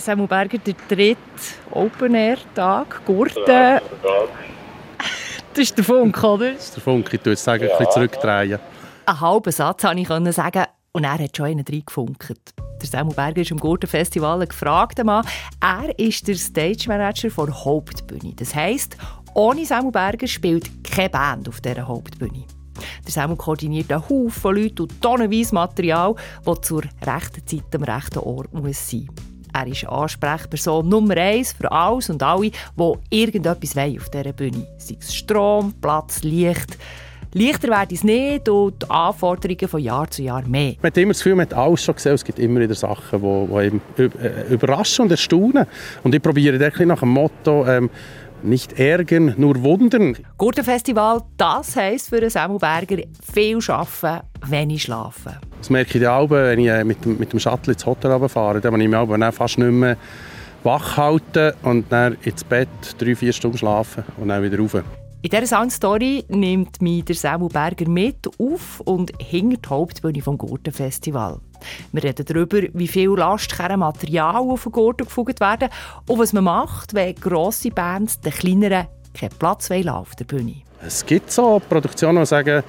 Samuel Berger, der dritte Open-Air-Tag, Gurten. Das ist der Funk, oder? Das ist der Funk. Ich tue es sagen, ein bisschen zurückdrehen. Einen halben Satz konnte ich sagen und er hat schon einen reingefunkt. Der Samuel Berger ist am Gurtenfestival ein gefragter Mann. Er ist der Stage Manager der Hauptbühne. Das heisst, ohne Samuel Berger spielt keine Band auf dieser Hauptbühne. Der Samuel koordiniert einen Haufen Leute und tonnenweise Material, das zur rechten Zeit am rechten Ort muss sein muss. Er ist Ansprechperson Nummer eins für alles und alle, die irgendetwas auf dieser Bühne Sei es Strom, Platz, Licht. Leichter wird es nicht und die Anforderungen von Jahr zu Jahr mehr. Man hat immer das Gefühl, man hat alles schon gesehen. Es gibt immer wieder Sachen, die, die äh, überraschen und erstaunen. Und ich probiere nach dem Motto, ähm, nicht ärgern, nur wundern. Gurtenfestival, das heisst für Samuel Berger viel arbeiten, wenig schlafen. Das merke ich auch, wenn ich äh, mit dem, mit dem Shuttle ins Hotel fahre. Dann muss ich mich fast nicht mehr wach halten und dann ins Bett drei, vier Stunden schlafen und dann wieder rauf. In dieser Soundstory nimmt mich der Samuel Berger mit auf und hinter die Hauptbühne vom Gurtenfestival. Wir reden darüber, wie viel lastkerren Material auf den Gurten gefugt werden und was man macht, wenn grosse Bands den kleineren keinen Platz auf der Bühne. Es gibt so Produktionen, die sagen,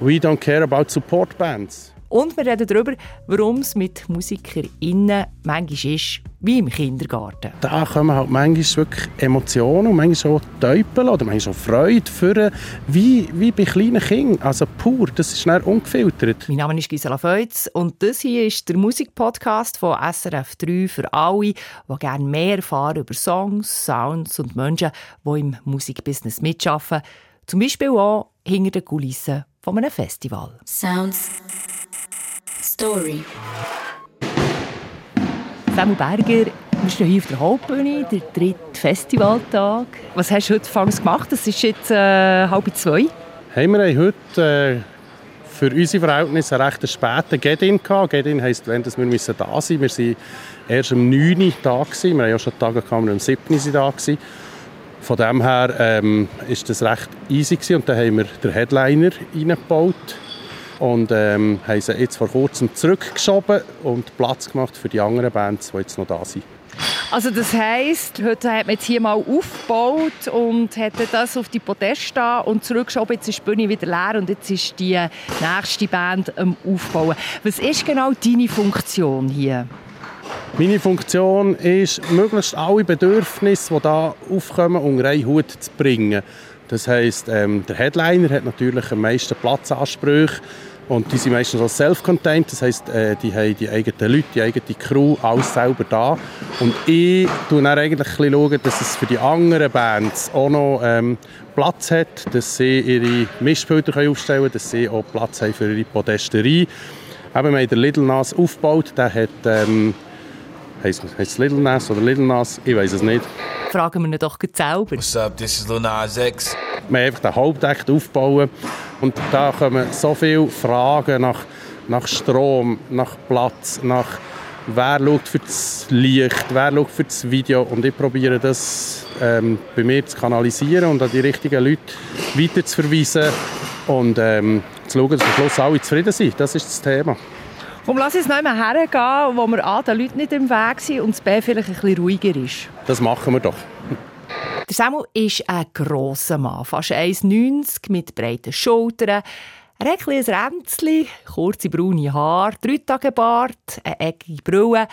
«We don't care about support bands». Und wir reden darüber, warum es mit MusikerInnen manchmal ist wie im Kindergarten. Da kommen halt manchmal wirklich Emotionen und manchmal auch Teupel oder manchmal auch Freude für, wie, wie bei kleinen Kindern. Also pur, das ist schnell ungefiltert. Mein Name ist Gisela Feutz und das hier ist der Musikpodcast von SRF 3 für alle, die gerne mehr erfahren über Songs, Sounds und Menschen, die im Musikbusiness mitarbeiten. Zum Beispiel auch hinter den Kulissen von einem Festival. Sounds Story. Samuel Berger, wir stehen hier auf der Hauptbühne, der dritte Festivaltag. Was hast du heute Fangs gemacht? Es ist jetzt äh, halb zwei. Hey, wir haben heute äh, für unsere Verhältnisse einen recht späten Get-In gehabt. Get-In heisst, wenn wir müssen da sein müssen. Wir waren erst um 9 Uhr da. Gewesen. Wir haben ja schon Tage gehabt, wir um 7 Uhr da. Gewesen. Von dem her ähm, ist das recht easy gewesen. und dann haben wir den Headliner reingebaut und ähm, haben sie jetzt vor kurzem zurückgeschoben und Platz gemacht für die anderen Bands, die jetzt noch da sind. Also das heisst, heute hat man jetzt hier mal aufgebaut und hat das auf die Podest da und zurückgeschoben. Jetzt ist die Bühne wieder leer und jetzt ist die nächste Band am Aufbauen. Was ist genau deine Funktion hier? Meine Funktion ist, möglichst alle Bedürfnisse, die hier aufkommen, unter einen Hut zu bringen. Das heisst, ähm, der Headliner hat natürlich am meisten Platzansprüche und die sind meistens auch self-contained, das heisst, äh, die haben die eigenen Leute, die eigene Crew, alles selber da. Und ich schaue dann eigentlich ein bisschen, schauen, dass es für die anderen Bands auch noch ähm, Platz hat, dass sie ihre Mischbilder aufstellen können, dass sie auch Platz haben für ihre Podesterie. Eben, wir haben den Little Nas aufgebaut, der hat... Ähm, Heißt es Little Nas oder Little Nas? Ich weiß es nicht. Fragen wir ihn doch selber. What's up, this is Lil Nas X. Wir haben einfach den Hauptakt aufbauen und da kommen so viele Fragen nach, nach Strom, nach Platz, nach wer schaut für das Licht, wer schaut für das Video und ich probiere das ähm, bei mir zu kanalisieren und an die richtigen Leute weiter zu verweisen und ähm, zu schauen, dass am Schluss alle zufrieden sind. Das ist das Thema. Komm, lass uns noch einmal hergehen, wo wir A, den Leuten nicht im Weg sind und das B, vielleicht ein bisschen ruhiger ist. Das machen wir doch. Der Samuel ist ein grosser Mann, fast 1,90 mit breiten Schultern. Er hat ein Ränzchen, kurze braune Haare, drei Tage Bart, eine eckige Brille,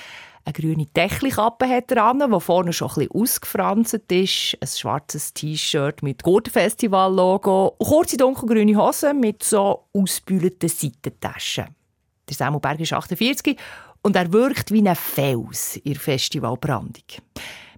eine grüne Techlikappe hat er an, die vorne schon ein bisschen ausgefranst ist, ein schwarzes T-Shirt mit Gurtenfestival-Logo, kurze dunkelgrüne Hosen mit so ausgebügelten Seitentaschen. Der Samuel Berg ist 48 und er wirkt wie ein Fels in der Festivalbrandung.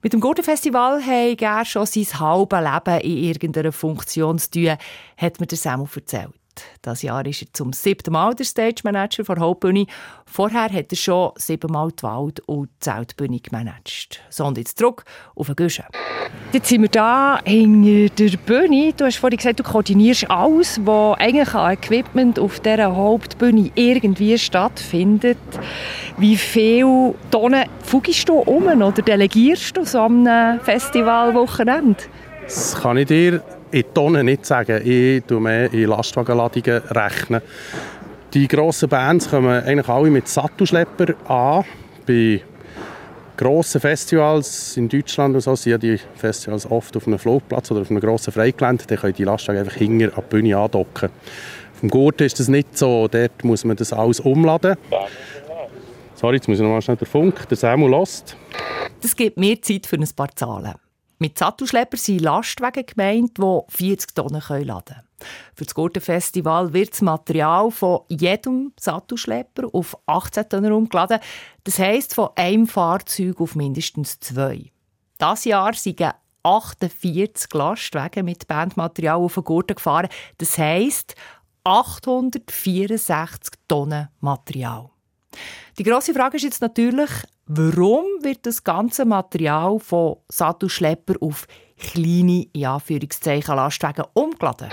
Mit dem Gurtenfestival hat er schon sein halbes Leben in irgendeiner Funktion zu tun, hat mir der Samuel erzählt. Das Jahr ist er zum siebten Mal der Stage Manager der Hauptbühne. Vorher hat er schon siebenmal die Wald- und die Zeltbühne gemanagt. So, und jetzt zurück auf den Guschen. Jetzt sind wir hier hinter der Bühne. Du hast vorhin gesagt, du koordinierst alles, was eigentlich an Equipment auf dieser Hauptbühne irgendwie stattfindet. Wie viele Tonnen fugst du um oder delegierst du so am Festivalwochenende? Das kann ich dir in Tonnen nicht sagen. Ich tue mehr in Lastwagenladungen rechnen. Die grossen Bands kommen eigentlich alle mit Sattelschlepper an. Bei grossen Festivals in Deutschland und so sind die Festivals oft auf einem Flugplatz oder auf einem grossen Freigelände. Da können die Lastwagen einfach hinter an die Bühne andocken. Dem Gurten ist das nicht so. Dort muss man das alles umladen. Sorry, jetzt muss ich noch schnell den Funk. Der Samuel lost. Das gibt mehr Zeit für ein paar Zahlen. Mit Sattelschlepper sind Lastwagen gemeint, die 40 Tonnen laden können. Für das Gurtenfestival wird das Material von jedem Sattelschlepper auf 18 Tonnen umgeladen. Das heisst, von einem Fahrzeug auf mindestens zwei. Das Jahr sind 48 Lastwagen mit Bandmaterial auf den Gurten gefahren. Das heisst 864 Tonnen Material. Die grosse Frage ist jetzt natürlich, warum wird das ganze Material von Sattelschlepper auf kleine, in Anführungszeichen, Lastwagen umgeladen?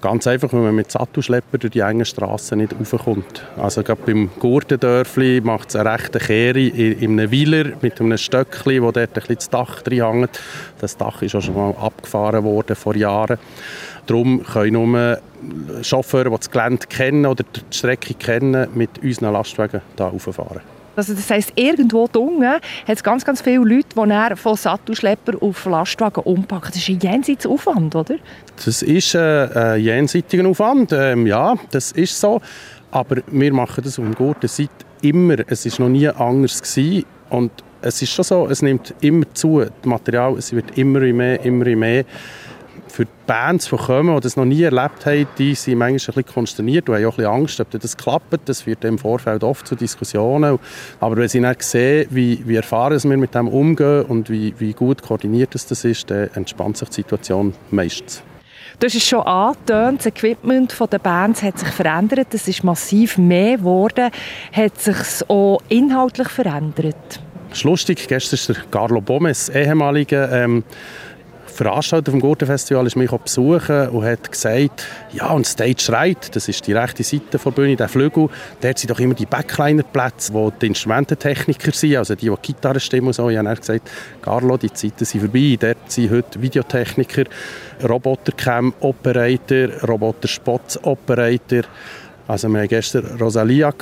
Ganz einfach, weil man mit Sattelschlepper durch die engen Straßen nicht raufkommt. Also gerade beim Gurtendörfli macht es eine rechte Kehre in, einem Weiler mit einem Stöckchen, wo dort ein bisschen das Dach drin hängt. Das Dach ist auch schon mal abgefahren worden vor Jahren. Darum können nur Chauffeure, die das Gelände kennen oder die Strecke kennen, mit unseren Lastwagen hier rauffahren. Also das heisst, irgendwo unten hat es ganz, ganz viele Leute, die von Sattelschlepper auf Lastwagen umpacken. Das ist ein jenseitiger Aufwand, oder? Das ist ein, ein jenseitiger Aufwand, ähm, ja, das ist so. Aber wir machen das auf dem guten Seite immer. Es war noch nie anders gewesen. Und es ist schon so, es nimmt immer zu. Das Material es wird immer mehr, immer mehr für die Bands, die kommen, die das noch nie erlebt haben, die sind manchmal ein bisschen konsterniert und haben auch ein bisschen Angst, ob das klappt. Das führt im Vorfeld oft zu Diskussionen. Aber wenn sie dann sehen, wie, wie erfahren wir mit dem umgehen und wie, wie gut koordiniert das ist, dann entspannt sich die Situation meistens. Du hast es schon angetönt, das Equipment der Bands hat sich verändert, es ist massiv mehr geworden. Hat sich auch inhaltlich verändert? Das ist lustig, gestern ist der Carlo Bomes, ehemaliger ähm, Veranstalter vom Gurtenfestival ist mich besuchen und hat gesagt, ja, und Stage Right, das ist die rechte Seite der Bühne, der Flügel, dort sind doch immer die Backliner-Plätze, wo die Instrumententechniker sind, also die, die Gitarre stimmen und so. Ich habe gesagt, Carlo, die Zeiten sind vorbei, dort sind heute Videotechniker, Robotercam-Operator, Roboter-Spots-Operator. Also wir hatten gestern Rosalia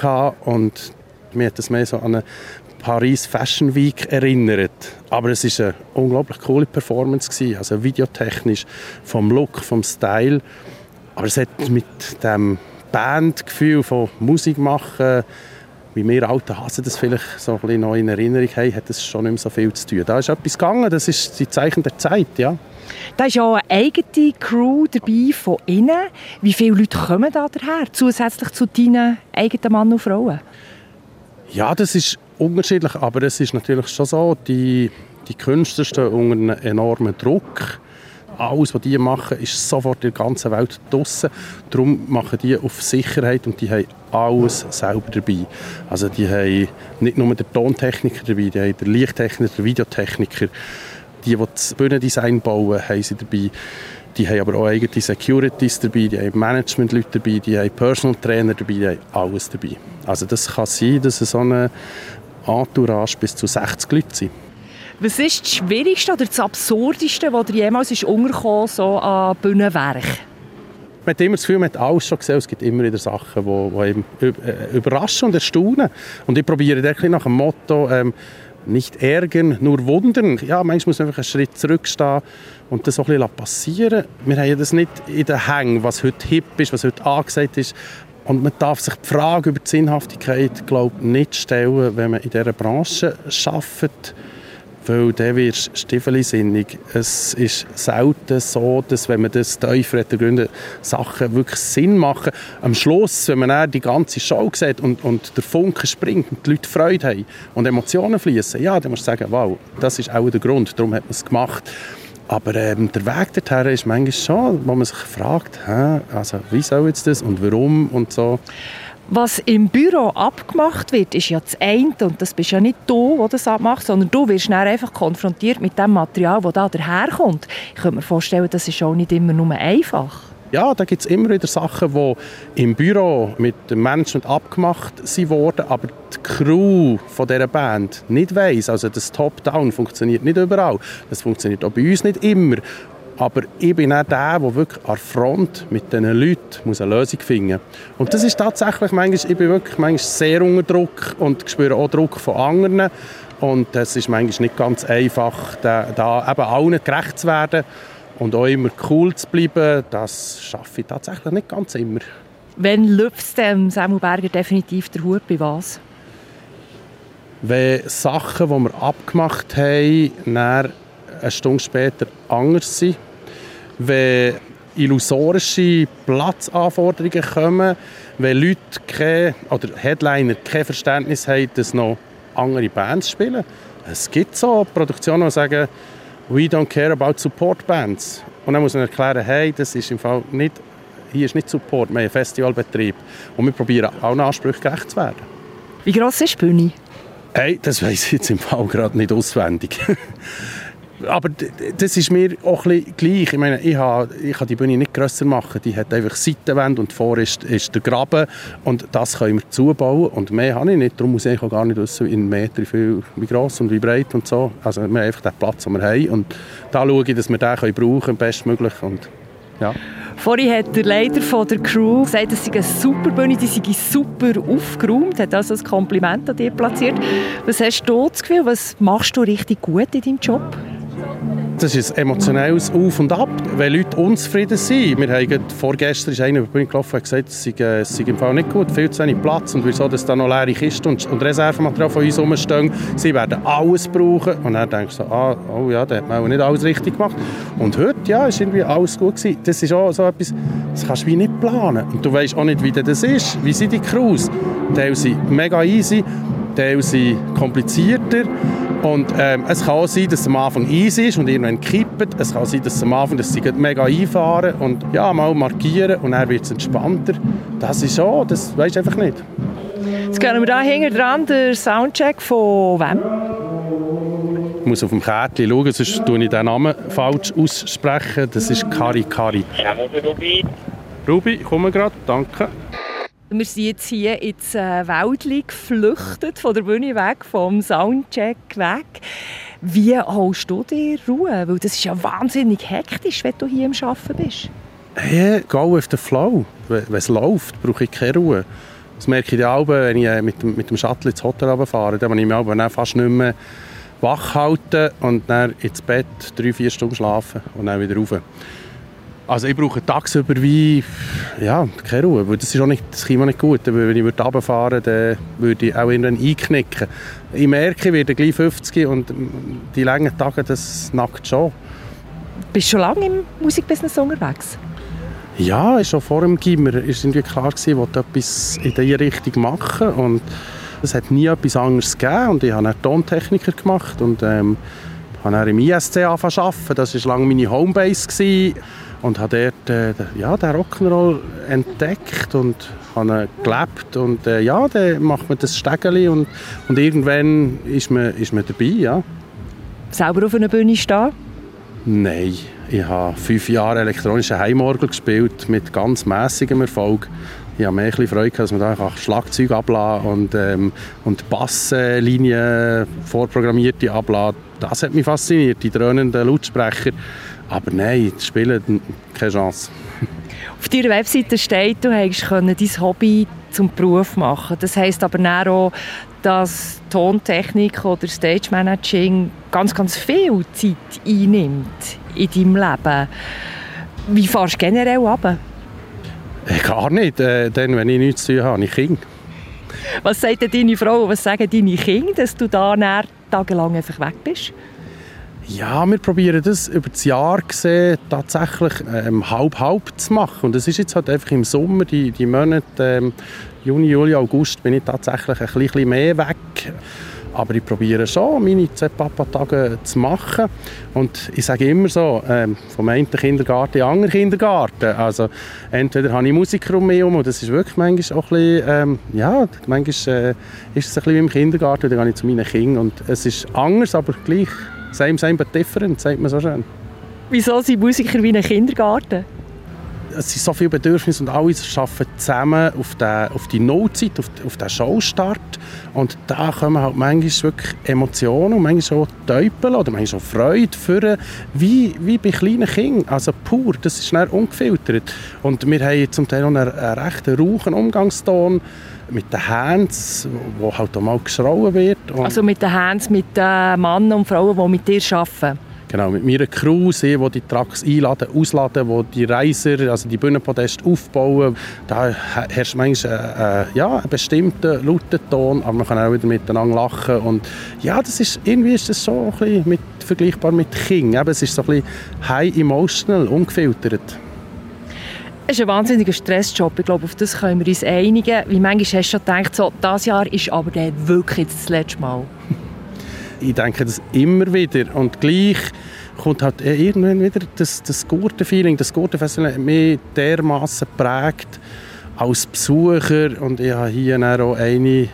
und mir hat das mehr so an eine Paris Fashion Week erinnert. Aber es ist eine unglaublich coole Performance gewesen, also videotechnisch, vom Look, vom Style. Aber es hat mit dem Bandgefühl von Musik machen, wie wir alten Hasen das vielleicht so ein bisschen noch in Erinnerung haben, hat es schon nicht mehr so viel zu tun. Da ist etwas gegangen, das ist die Zeichen der Zeit, ja. Da ist ja eine eigene Crew dabei von innen. Wie viele Leute kommen da daher, zusätzlich zu deinen eigenen Mann und Frauen? Ja, das ist unterschiedlich, aber es ist natürlich schon so, die, die Künstler stehen unter einem enormen Druck. Alles, was die machen, ist sofort in der ganzen Welt draussen. Darum machen die auf Sicherheit und die haben alles selber dabei. Also die haben nicht nur den Tontechniker dabei, die haben den Lichttechniker, den Videotechniker. Die, die das Bühnendesign bauen, haben sie dabei. Die haben aber auch eigene Securities dabei, die haben Managementleute dabei, die haben Personal Trainer dabei, die haben alles dabei. Also das kann sein, dass so eine Entourage bis zu 60 Leute sind. Was ist das Schwierigste oder das Absurdeste, was dir jemals ist untergekommen so an Bühnenwerk? Man hat immer das Gefühl, man hat alles schon gesehen. Es gibt immer wieder Sachen, die, die äh, überraschen und erstaunen. Und ich probiere wirklich nach dem Motto, ähm, nicht ärgern, nur wundern. Ja, manchmal muss man einfach einen Schritt zurückstehen und das so ein bisschen passieren Wir haben das nicht in den Hängen, was heute hip ist, was heute angesagt ist, und man darf sich die Frage über die Sinnhaftigkeit glaub, nicht stellen, wenn man in dieser Branche arbeitet, weil dann wirst du stiefelsinnig. Es ist selten so, dass wenn man das tiefer gründen, Sachen wirklich Sinn machen. Am Schluss, wenn man die ganze Show sieht und, und der Funke springt und die Leute Freude haben und Emotionen fließen, ja, dann musst du sagen, wow, das ist auch der Grund, darum hat man es gemacht. Aber ähm, der Weg dorthin ist manchmal schon, wo man sich fragt, hä, also wie soll jetzt das und warum und so. Was im Büro abgemacht wird, ist ja das eine, und das bist ja nicht du, der das abmacht, sondern du wirst einfach konfrontiert mit dem Material, das da daherkommt. Ich könnte mir vorstellen, das ist auch nicht immer nur einfach. Ja, da gibt es immer wieder Sachen, die im Büro mit dem Management abgemacht wurden, aber die Crew von dieser Band nicht weiss. Also das Top-Down funktioniert nicht überall. Das funktioniert auch bei uns nicht immer. Aber ich bin auch der, der wirklich an der Front mit diesen Leuten eine Lösung finden muss. Und das ist tatsächlich manchmal, ich bin wirklich manchmal sehr unter Druck und spüre auch Druck von anderen. Und es ist manchmal nicht ganz einfach, da, da eben allen gerecht zu werden und auch immer cool zu bleiben. Das schaffe ich tatsächlich nicht ganz immer. Wenn lüpft dem Samuel Berger definitiv der Hut bei was? Wenn Sachen, die wir abgemacht haben, dann eine Stunde später anders sind. Wenn illusorische Platzanforderungen kommen, wenn Leute keine, oder Headliner kein Verständnis haben, dass noch andere Bands spielen. Es gibt so Produktionen, die sagen, we don't care about support bands. Und dann muss man erklären, hey, das ist im Fall nicht, hier ist nicht Support, wir haben einen Festivalbetrieb. Und wir probieren allen Ansprüchen gerecht zu werden. Wie gross ist die Bühne? Hey, das weiß ich jetzt im Fall gerade nicht auswendig. aber das ist mir auch ein gleich. Ich meine, ich habe, ich kann die Bühne nicht grösser machen. Die hat einfach Seitenwände und vor ist, ist der Graben und das können wir zubauen und mehr habe ich nicht. Darum muss ich auch gar nicht wissen, in Metern wie, wie gross und wie breit und so. Also wir haben einfach den Platz, den wir haben und da schaue ich, dass wir den können brauchen bestmöglich und ja. Vorhin hat der Leiter von der Crew gesagt, es sei eine super Bühne, die sei super aufgeräumt, hat also ein Kompliment an dir platziert. Was hast du das Gefühl, was machst du richtig gut in deinem Job? Das ist ein emotionelles Auf und Ab, wenn Leute unzufrieden sind. Wir haben vorgestern ist einer über die gelaufen und gesagt, es sei, äh, es sei im Fall nicht gut, viel zu wenig Platz und wieso, dass da noch leere Kisten und, und Reservematerial von uns rumstehen. Sie werden alles brauchen. Und dann denkst du so, ah, oh ja, da hat man auch nicht alles richtig gemacht. Und heute, ja, ist irgendwie alles gut gewesen. Das ist auch so etwas, das kannst du wie nicht planen. Und du weißt auch nicht, wie das ist. Wie sind die Crews? Teil sind mega easy, Teil sind komplizierter. Und ähm, es kann auch sein, dass es am Anfang easy ist und irgendwann kippt. Es kann sein, dass es am Anfang dass sie mega einfahren und ja, mal markieren und dann wird es entspannter. Das ist so, das weisst du einfach nicht. Jetzt gehen wir da hinten dran, der Soundcheck von wem? Ich muss auf dem Kärtchen schauen, sonst spreche ich den Namen falsch aussprechen. Das ist Kari Kari. Ruby. Ruby, ich komme gerade, danke. Wir sind jetzt hier ins äh, Wäldchen geflüchtet, von der Bühne weg, vom Soundcheck weg. Wie holst du dir Ruhe? Weil das ist ja wahnsinnig hektisch, wenn du hier am Arbeiten bist. Hey, go with the flow. Wenn es läuft, brauche ich keine Ruhe. Das merke ich auch, wenn ich äh, mit dem, mit dem Shuttle ins Hotel fahre. Dann muss ich mich dann fast nicht mehr wach halten und dann ins Bett drei, vier Stunden schlafen und dann wieder rauf. Also ich brauche tagsüber wie, ja, keine Ruhe, weil das ist auch nicht, das Klima nicht gut. Wenn ich runterfahren würde, dann würde ich auch irgendwann einknicken. Ich merke, ich werde gleich 50 und die langen Tage, das nackt schon. Bist du schon lange im Musikbusiness unterwegs? Ja, schon vor dem Gimmer war irgendwie klar, gewesen, ich wollte etwas in diese Richtung machen und es hat nie etwas anderes gegeben und ich habe einen Tontechniker gemacht und ähm, habe dann im ISC angefangen zu arbeiten. Das war lange meine Homebase. Gewesen und habe dort äh, ja, den Rock'n'Roll entdeckt und habe gelebt und äh, ja, dann macht man das Stegeli und, und irgendwann ist man, ist man dabei, ja. Selber auf einer Bühne stehen? Nein, ich habe fünf Jahre elektronische Heimorgel gespielt mit ganz mäßigem Erfolg. Ich habe mehr Freude, dass man da einfach Schlagzeug abladen und, ähm, und Basslinien vorprogrammierte abladen. Das hat mich fasziniert, die dröhnenden Lautsprecher. Aber nein, das Spielen, keine Chance. Auf deiner Webseite steht, du hättest dein Hobby zum Beruf machen Das heisst aber auch, dass Tontechnik oder Stage Managing ganz, ganz viel Zeit einnimmt in deinem Leben. Wie fährst du generell ab? Äh, gar nicht. Äh, dann, wenn ich nichts zu tun habe, ich Kinder. Was sagt denn deine Frau, was sagen deine Kinder, dass du da tagelang einfach weg bist? Ja, wir probieren das über das Jahr gesehen tatsächlich ähm, halb-halb zu machen. Und das ist jetzt halt einfach im Sommer, die, die Monate ähm, Juni, Juli, August, bin ich tatsächlich ein bisschen mehr weg. Aber ich probiere schon, meine zwei Papa-Tage zu machen. Und ich sage immer so, ähm, vom einen Kindergarten in den anderen Kindergarten. Also entweder habe ich Musiker um mich herum, und das ist wirklich manchmal auch ein bisschen, ähm, ja, manchmal äh, ist es ein bisschen wie im Kindergarten, dann gehe ich zu meinen Kindern. Und es ist anders, aber gleich Same, same, but different, sagt man so schön. Wieso sind Musiker wie ein Kindergarten? es sind so viele Bedürfnisse und alle arbeiten zusammen auf, den, auf die Notzeit, auf, auf den Showstart. Und da kommen halt manchmal wirklich Emotionen und manchmal auch Teupel oder manchmal auch Freude für, wie, wie bei kleinen Kindern. Also pur, das ist nicht ungefiltert. Und wir haben zum Teil auch einen, einen recht rauchen Umgangston mit den Hands, wo halt auch mal geschrauen wird. Also mit den Hands, mit den Männern und Frauen, die mit dir arbeiten? Genau, mit meiner Crew, die die Trucks einladen, ausladen, die die Reiser, also die Bühnenpodeste aufbauen. Da herrscht manchmal äh, äh, ja, einen bestimmten lauten Ton, aber man kann auch wieder miteinander lachen. Und ja, das ist, irgendwie ist das schon ein bisschen mit, vergleichbar mit King. Eben, es ist so ein bisschen high emotional, ungefiltert. Es ist ein wahnsinniger Stressjob. Ich glaube, auf das können wir uns einigen. Wie manchmal hast du schon gedacht, so, das Jahr ist aber dann wirklich das letzte Mal? ich denke das immer wieder. Und gleich kommt halt irgendwann wieder das, das Gurtenfeeling, das Gurtenfestival mich dermaßen prägt als Besucher. Und ich habe hier auch eine äh,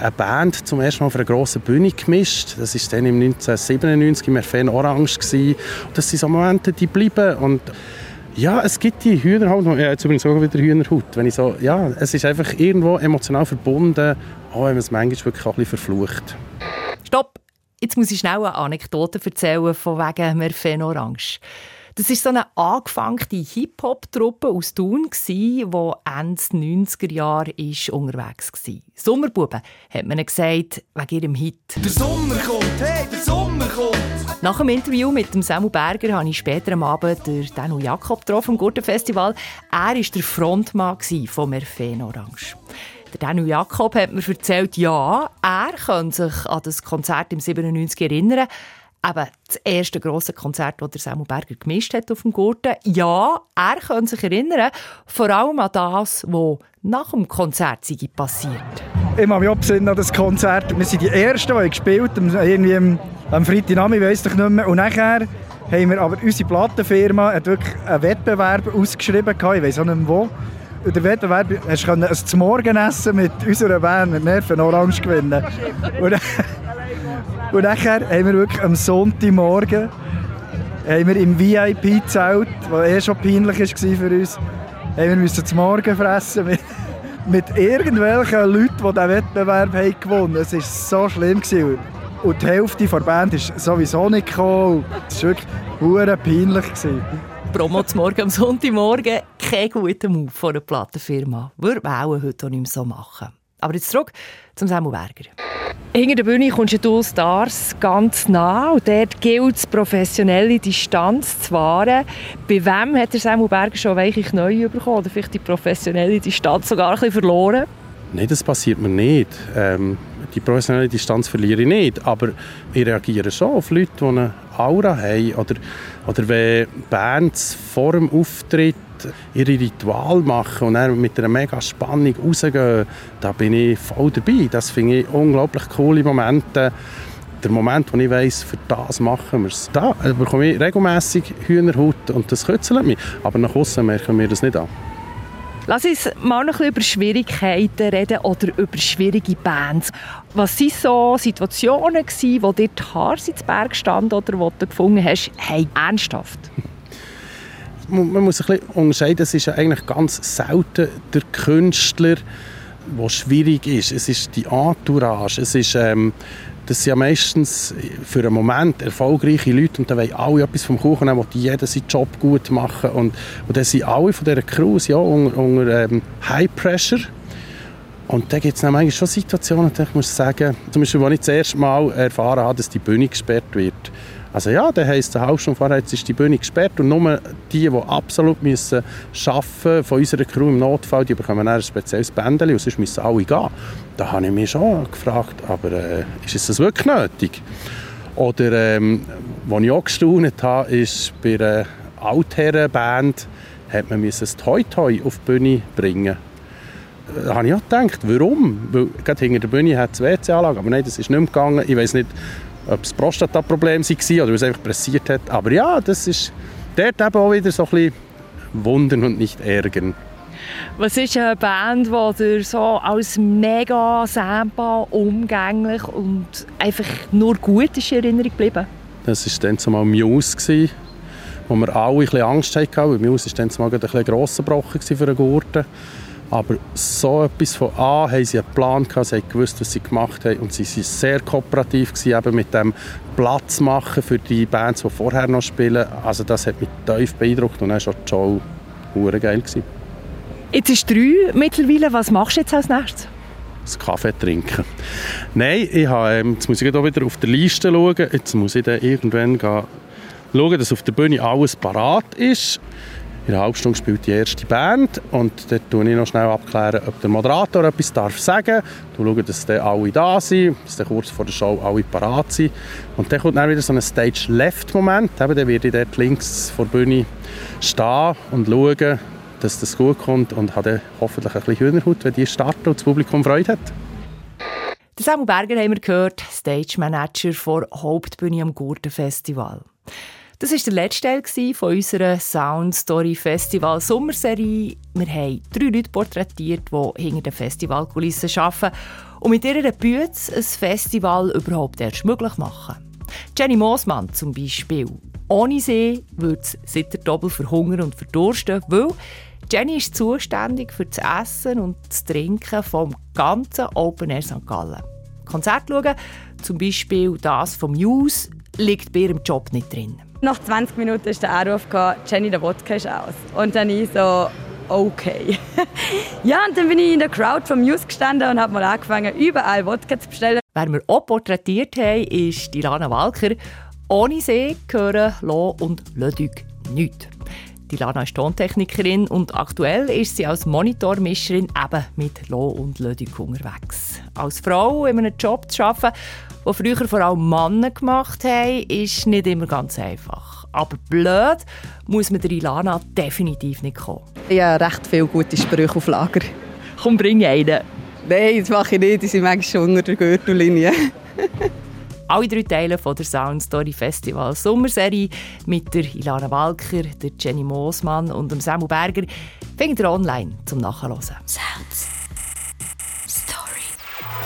eine Band zum ersten Mal auf einer grossen Bühne gemischt. Das war dann im 1997 im Erfen Orange. Gewesen. Das sind so Momente, die bleiben. Und ja, es gibt die Hühnerhaut. Ja, jetzt übrigens auch wieder Hühnerhaut. Wenn ich so, ja, es ist einfach irgendwo emotional verbunden, auch wenn man es manchmal wirklich auch ein bisschen verflucht. Stopp! Jetzt muss ich schnell eine Anekdote erzählen von wegen Merfen Orange. Das war so eine angefangene Hip-Hop-Truppe aus Thun, die Ende 90er Jahre unterwegs war. Sommerbuben hat man gesagt, wegen ihrem Hit. Der Sommer kommt, hey, der Sommer kommt! Nach dem Interview mit dem Samu Berger habe ich später am Abend den Danu Jakob getroffen vom Gurtenfestival. Er war der Frontmann von Merfen Orange. Der Daniel Jakob hat mir erzählt, ja, er kann sich an das Konzert im 97 erinnern. Eben das erste grosse Konzert, das Samuel Berger gemischt hat auf dem Gurten. Ja, er kann sich erinnern, vor allem an das, was nach dem Konzert passiert. Ich habe mich auch an das Konzert. Wir sind die Ersten, die gespielt haben, irgendwie am, am Freitagnachmittag, ich weiss ich nicht mehr. Und nachher haben wir aber unsere Plattenfirma hat wirklich einen Wettbewerb ausgeschrieben, ich weiß auch nicht mehr wo der Wettbewerb hast du ein Zmorgenessen mit unserer Band, mit Nerven Orange gewinnen. Und, und nachher haben wir wirklich am Sonntagmorgen haben wir im VIP-Zelt, was eh schon peinlich war für uns, haben wir müssen zum Morgen fressen mit, mit irgendwelchen Leuten, die diesen Wettbewerb haben gewonnen haben. Es war so schlimm. Gewesen. Und die Hälfte der Band ist sowieso nicht gekommen. Es war wirklich peinlich. Gewesen. Promo zum Morgen am Sonntagmorgen. Kein guter Move von einer Plattenfirma. Würde man auch heute auch nicht mehr so machen. Aber jetzt zurück zum Samuel Berger. Hinter der Bühne kommst du Stars ganz nah und dort gilt es, professionelle Distanz zu wahren. Bei wem hat der Samuel Berger schon weiche neu bekommen oder vielleicht die professionelle Distanz sogar ein bisschen verloren? Nein, das passiert mir nicht. Ähm, die professionelle Distanz verliere ich nicht, aber ich reagiere schon auf Leute, die eine Aura haben oder, oder wenn Bands vor dem Auftritt ihre Ritual machen und dann mit einer mega Spannung rausgehen, da bin ich voll dabei. Das finde ich unglaublich coole Momente. Der Moment, wo ich weiss, für das machen wir es. Da bekomme ich regelmässig Hühnerhaut und das kützelt mich. Aber nach außen merken wir das nicht an. Lass uns mal noch ein über Schwierigkeiten reden oder über schwierige Bands. Was waren so Situationen, gewesen, wo dir die Haare ins Berg standen oder wo du gefunden hast, hey, ernsthaft? Man muss ein bisschen unterscheiden, es ist eigentlich ganz selten der Künstler, der schwierig ist. Es ist die Entourage, es ist ähm, das sind ja meistens für einen Moment erfolgreiche Leute und dann wollen alle etwas vom Kuchen haben, die jeder seinen Job gut machen. Und, und dann sind alle von dieser Crew ja, unter, unter ähm, High Pressure. Und da gibt es manchmal schon Situationen, ich muss sagen, zum Beispiel, als ich das erste Mal erfahren habe, dass die Bühne gesperrt wird, also ja, dann heisst eine halbe Stunde jetzt ist die Bühne gesperrt und nur die, die absolut müssen arbeiten von unserer Crew im Notfall, die bekommen ein spezielles Bändchen und sonst müssen alle gehen. Da habe ich mich schon gefragt, aber äh, ist das wirklich nötig? Oder ähm, was ich auch gestaunt habe, ist bei einer Altherrenband hat man das Toi Toi auf die Bühne bringen da habe ich auch gedacht, warum? Weil gerade hinter der Bühne hat es WC-Anlage, aber nein, das ist nicht mehr gegangen. Ich weiß nicht, ob es Prostata-Problem war oder es einfach pressiert hat. Aber ja, das ist dort eben auch wieder so ein bisschen wundern und nicht ärgern. Was ist eine Band, die dir so als mega Samba, umgänglich und einfach nur gut ist in Erinnerung geblieben? Das war dann zumal Muse. wo wir alle ein bisschen Angst hatten, weil Muse war dann mal ein bisschen grosser Brochen für den Gurten. Aber so etwas von an haben sie einen Plan gehabt, sie haben gewusst, was sie gemacht haben und sie waren sehr kooperativ gewesen, eben mit dem Platz machen für die Bands, die vorher noch spielen. Also das hat mich tief beeindruckt und dann war die Show geil. Gewesen. Jetzt ist drei mittlerweile. Was machst du jetzt als nächstes? Das Kaffee trinken. Nein, ich habe, ähm, jetzt muss ich wieder auf der Liste schauen. Jetzt muss ich dann irgendwann gehen, schauen, dass auf der Bühne alles parat ist. In einer halben Stunde spielt die erste Band und dort tue ich noch schnell abklären, ob der Moderator etwas darf sagen darf. schaue, dass dann alle da sind, dass dann kurz vor der Show alle parat sind. Und dann kommt dann wieder so ein Stage-Left-Moment. Dann werde ich dort links vor der Bühne stehen und schauen, dass das gut kommt und habe dann hoffentlich ein bisschen Hühnerhaut, wenn die starten und das Publikum Freude hat. Samuel Berger haben wir gehört, Stage Manager vor Hauptbühne am Gurtenfestival. Das war der letzte Teil von unserer Sound Story Festival Sommerserie. Wir haben drei Leute porträtiert, die hinter den Festivalkulissen arbeiten und mit ihrer Bühne ein Festival überhaupt erst möglich machen. Jenny Moosmann zum Beispiel. Ohne sie würde es seit der Doppel verhungern und verdursten, weil Jenny ist zuständig für das Essen und das Trinken vom ganzen Open Air St. Gallen. Konzert schauen, zum Beispiel das vom News, liegt bei ihrem Job nicht drin. Nach 20 Minuten ist der Anruf gekommen, Jenny, der Wodka ist aus. Und dann ich so, okay. ja, und dann bin ich in der Crowd vom News gestanden und habe mal angefangen, überall Wodka zu bestellen. Wer wir auch porträtiert haben, ist die Lana Walker. Ohne sie gehören Lo und Lödüg nichts. Die Lana ist Tontechnikerin und aktuell ist sie als Monitormischerin eben mit Lo und Lödüg unterwegs. Als Frau in einem Job zu arbeiten, den früher vor allem Männer gemacht haben, ist nicht immer ganz einfach. Aber blöd muss man der Ilana definitiv nicht kommen. Ich habe recht viele gute Sprüche auf Lager. Komm, bring einen. Nein, das mache ich nicht. Die sind manchmal schon unter der Gürtellinie. Alle drei Teile von der Sound Story Festival Sommerserie mit der Ilana Walker, der Jenny Moosmann und dem Samu Berger findet ihr online zum Nachhören. Sounds.